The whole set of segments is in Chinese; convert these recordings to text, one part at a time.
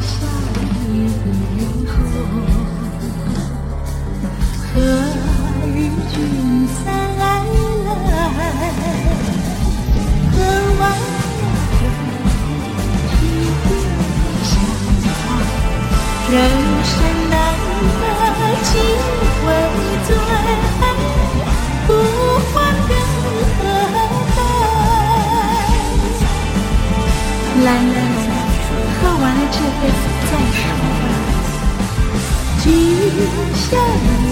下。许下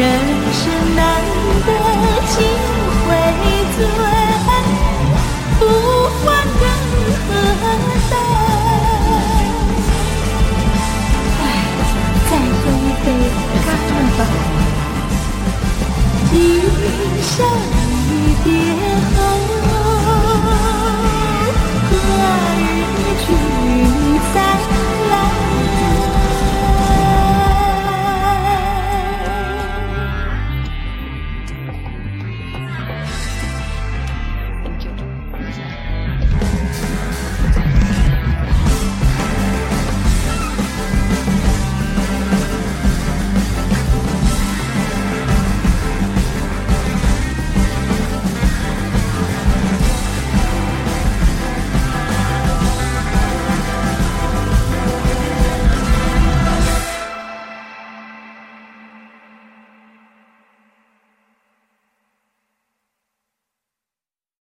人生难得几回醉不欢更何待唉再喝一杯干吧。今生